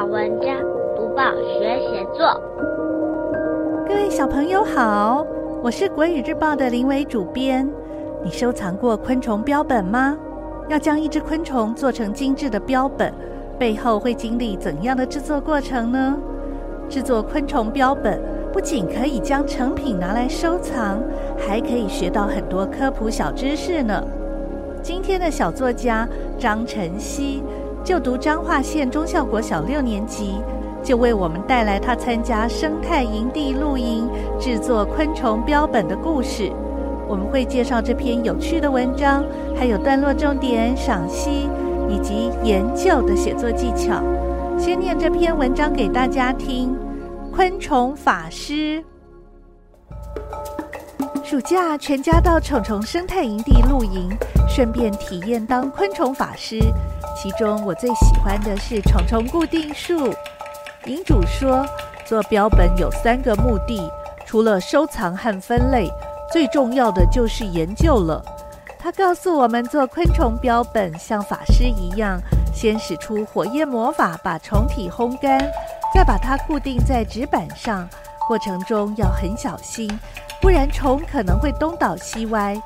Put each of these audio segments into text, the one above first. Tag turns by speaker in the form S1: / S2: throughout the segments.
S1: 好文章，读报学写作。
S2: 各位小朋友好，我是国语日报的林伟主编。你收藏过昆虫标本吗？要将一只昆虫做成精致的标本，背后会经历怎样的制作过程呢？制作昆虫标本不仅可以将成品拿来收藏，还可以学到很多科普小知识呢。今天的小作家张晨曦，就读彰化县中孝国小六年级，就为我们带来他参加生态营地露营制作昆虫标本的故事。我们会介绍这篇有趣的文章，还有段落重点赏析以及研究的写作技巧。先念这篇文章给大家听：昆虫法师。暑假，全家到虫虫生态营地露营，顺便体验当昆虫法师。其中我最喜欢的是虫虫固定术。营主说，做标本有三个目的，除了收藏和分类，最重要的就是研究了。他告诉我们，做昆虫标本像法师一样，先使出火焰魔法把虫体烘干，再把它固定在纸板上，过程中要很小心。不然虫可能会东倒西歪。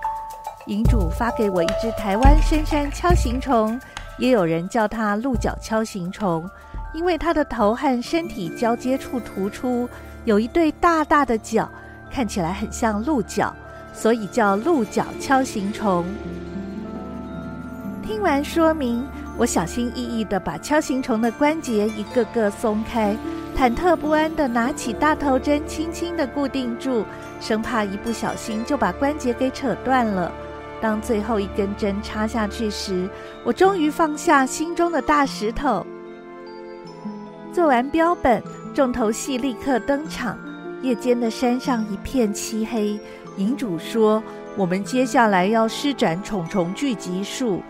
S2: 营主发给我一只台湾深山锹形虫，也有人叫它鹿角锹形虫，因为它的头和身体交接处突出，有一对大大的角，看起来很像鹿角，所以叫鹿角锹形虫。听完说明，我小心翼翼地把锹形虫的关节一个个松开。忐忑不安地拿起大头针，轻轻地固定住，生怕一不小心就把关节给扯断了。当最后一根针插下去时，我终于放下心中的大石头。做完标本，重头戏立刻登场。夜间的山上一片漆黑，银主说：“我们接下来要施展虫虫聚集术。”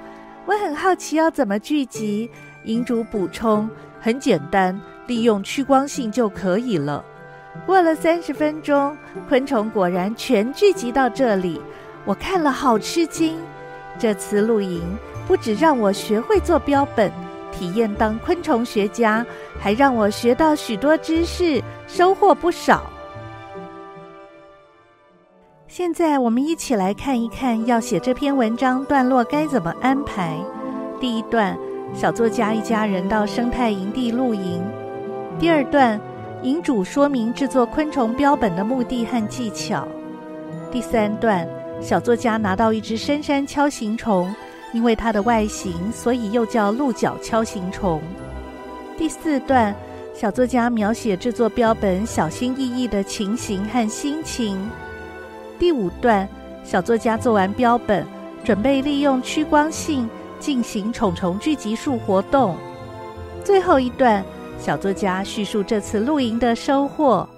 S2: 我很好奇要怎么聚集，银主补充：“很简单。”利用趋光性就可以了。过了三十分钟，昆虫果然全聚集到这里，我看了好吃惊。这次露营不只让我学会做标本，体验当昆虫学家，还让我学到许多知识，收获不少。现在我们一起来看一看，要写这篇文章段落该怎么安排。第一段，小作家一家人到生态营地露营。第二段，引主说明制作昆虫标本的目的和技巧。第三段，小作家拿到一只深山锹形虫，因为它的外形，所以又叫鹿角锹形虫。第四段，小作家描写制作标本小心翼翼的情形和心情。第五段，小作家做完标本，准备利用趋光性进行虫虫聚集术活动。最后一段。小作家叙述这次露营的收获。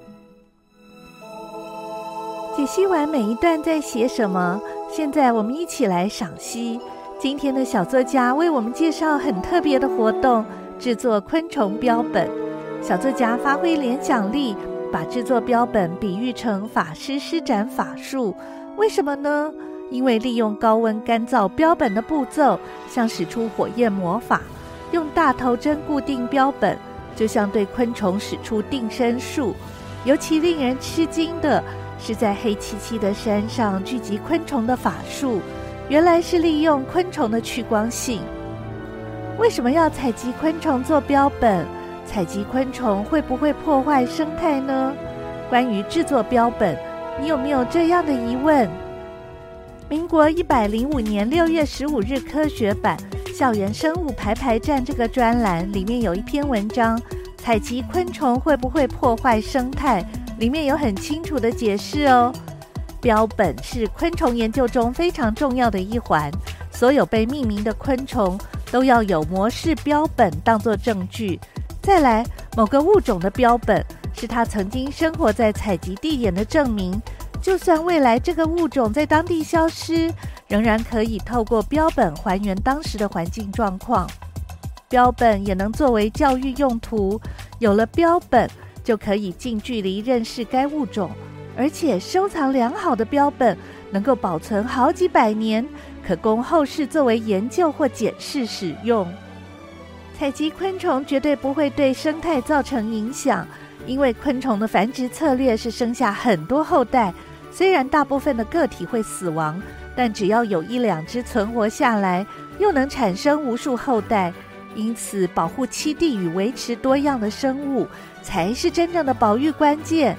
S2: 解析完每一段在写什么，现在我们一起来赏析。今天的小作家为我们介绍很特别的活动——制作昆虫标本。小作家发挥联想力，把制作标本比喻成法师施展法术。为什么呢？因为利用高温干燥标本的步骤，像使出火焰魔法，用大头针固定标本。就像对昆虫使出定身术，尤其令人吃惊的是，在黑漆漆的山上聚集昆虫的法术，原来是利用昆虫的趋光性。为什么要采集昆虫做标本？采集昆虫会不会破坏生态呢？关于制作标本，你有没有这样的疑问？民国一百零五年六月十五日，科学版。校园生物排排站这个专栏里面有一篇文章，采集昆虫会不会破坏生态？里面有很清楚的解释哦。标本是昆虫研究中非常重要的一环，所有被命名的昆虫都要有模式标本当作证据。再来，某个物种的标本是它曾经生活在采集地点的证明。就算未来这个物种在当地消失，仍然可以透过标本还原当时的环境状况。标本也能作为教育用途，有了标本就可以近距离认识该物种，而且收藏良好的标本能够保存好几百年，可供后世作为研究或检视使用。采集昆虫绝对不会对生态造成影响，因为昆虫的繁殖策略是生下很多后代。虽然大部分的个体会死亡，但只要有一两只存活下来，又能产生无数后代。因此，保护栖地与维持多样的生物，才是真正的保育关键。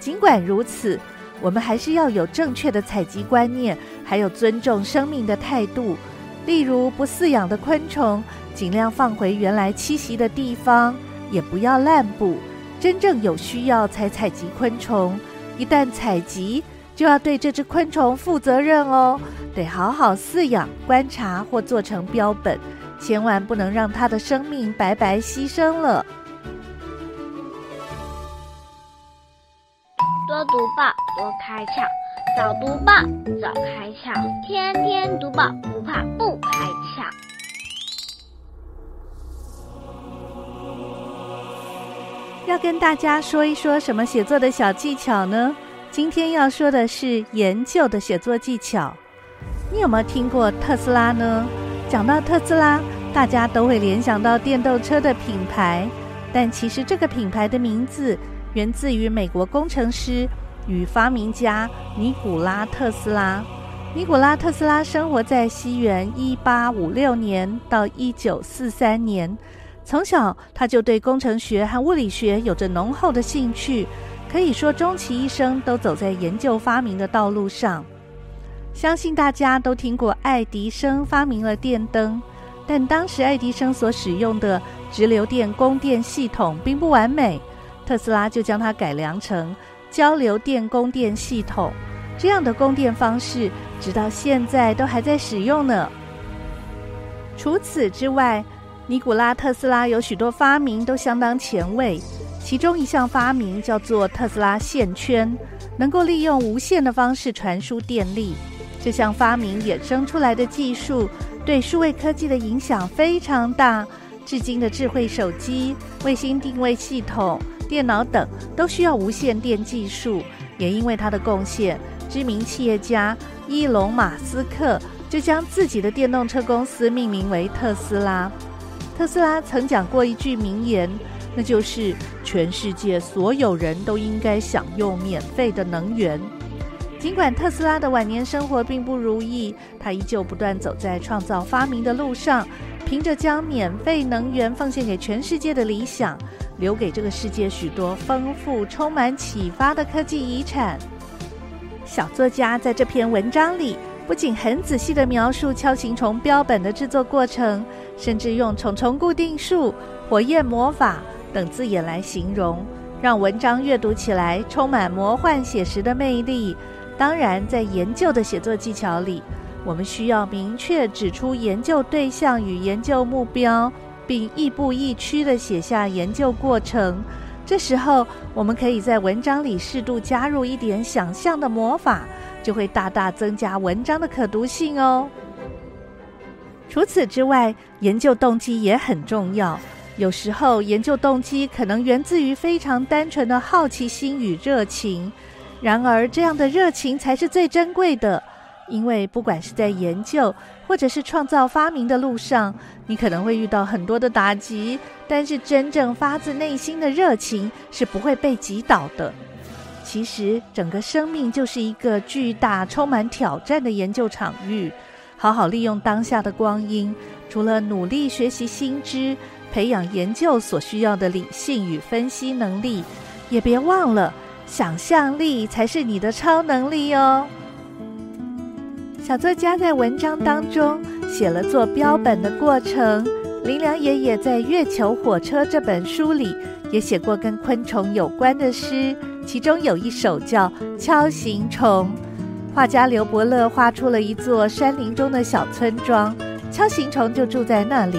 S2: 尽管如此，我们还是要有正确的采集观念，还有尊重生命的态度。例如，不饲养的昆虫，尽量放回原来栖息的地方，也不要滥捕。真正有需要才采集昆虫。一旦采集，就要对这只昆虫负责任哦，得好好饲养、观察或做成标本。千万不能让他的生命白白牺牲了。
S1: 多读报，多开窍；早读报，早开窍；天天读报，不怕不开窍。
S2: 要跟大家说一说什么写作的小技巧呢？今天要说的是研究的写作技巧。你有没有听过特斯拉呢？讲到特斯拉，大家都会联想到电动车的品牌，但其实这个品牌的名字源自于美国工程师与发明家尼古拉特斯拉。尼古拉特斯拉生活在西元一八五六年到一九四三年，从小他就对工程学和物理学有着浓厚的兴趣，可以说终其一生都走在研究发明的道路上。相信大家都听过爱迪生发明了电灯，但当时爱迪生所使用的直流电供电系统并不完美，特斯拉就将它改良成交流电供电系统。这样的供电方式直到现在都还在使用呢。除此之外，尼古拉特斯拉有许多发明都相当前卫，其中一项发明叫做特斯拉线圈，能够利用无线的方式传输电力。这项发明衍生出来的技术，对数位科技的影响非常大。至今的智慧手机、卫星定位系统、电脑等都需要无线电技术。也因为他的贡献，知名企业家伊隆·马斯克就将自己的电动车公司命名为特斯拉。特斯拉曾讲过一句名言，那就是：“全世界所有人都应该享用免费的能源。”尽管特斯拉的晚年生活并不如意，他依旧不断走在创造发明的路上，凭着将免费能源奉献给全世界的理想，留给这个世界许多丰富、充满启发的科技遗产。小作家在这篇文章里，不仅很仔细地描述锹形虫标本的制作过程，甚至用虫虫固定术、火焰魔法等字眼来形容，让文章阅读起来充满魔幻写实的魅力。当然，在研究的写作技巧里，我们需要明确指出研究对象与研究目标，并亦步亦趋地写下研究过程。这时候，我们可以在文章里适度加入一点想象的魔法，就会大大增加文章的可读性哦。除此之外，研究动机也很重要。有时候，研究动机可能源自于非常单纯的好奇心与热情。然而，这样的热情才是最珍贵的，因为不管是在研究或者是创造发明的路上，你可能会遇到很多的打击，但是真正发自内心的热情是不会被击倒的。其实，整个生命就是一个巨大、充满挑战的研究场域。好好利用当下的光阴，除了努力学习新知，培养研究所需要的理性与分析能力，也别忘了。想象力才是你的超能力哦。小作家在文章当中写了做标本的过程。林良爷爷在《月球火车》这本书里也写过跟昆虫有关的诗，其中有一首叫《敲形虫》。画家刘伯乐画出了一座山林中的小村庄，敲形虫就住在那里。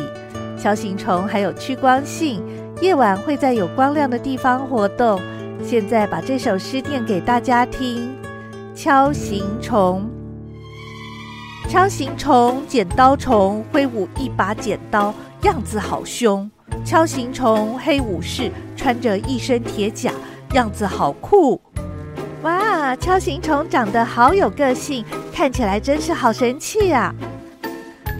S2: 敲形虫还有趋光性，夜晚会在有光亮的地方活动。现在把这首诗念给大家听：敲形虫，敲形虫，剪刀虫，挥舞一把剪刀，样子好凶。敲形虫，黑武士，穿着一身铁甲，样子好酷。哇，敲形虫长得好有个性，看起来真是好神气啊！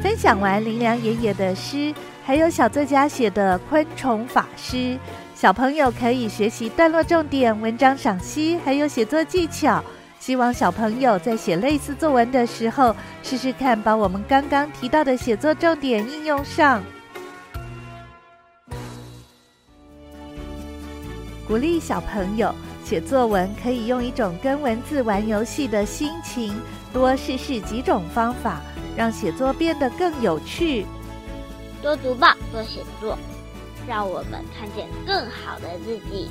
S2: 分享完林良爷爷的诗。还有小作家写的《昆虫法师》，小朋友可以学习段落重点、文章赏析，还有写作技巧。希望小朋友在写类似作文的时候，试试看把我们刚刚提到的写作重点应用上。鼓励小朋友写作文，可以用一种跟文字玩游戏的心情，多试试几种方法，让写作变得更有趣。
S1: 多读报，多写作，让我们看见更好的自己。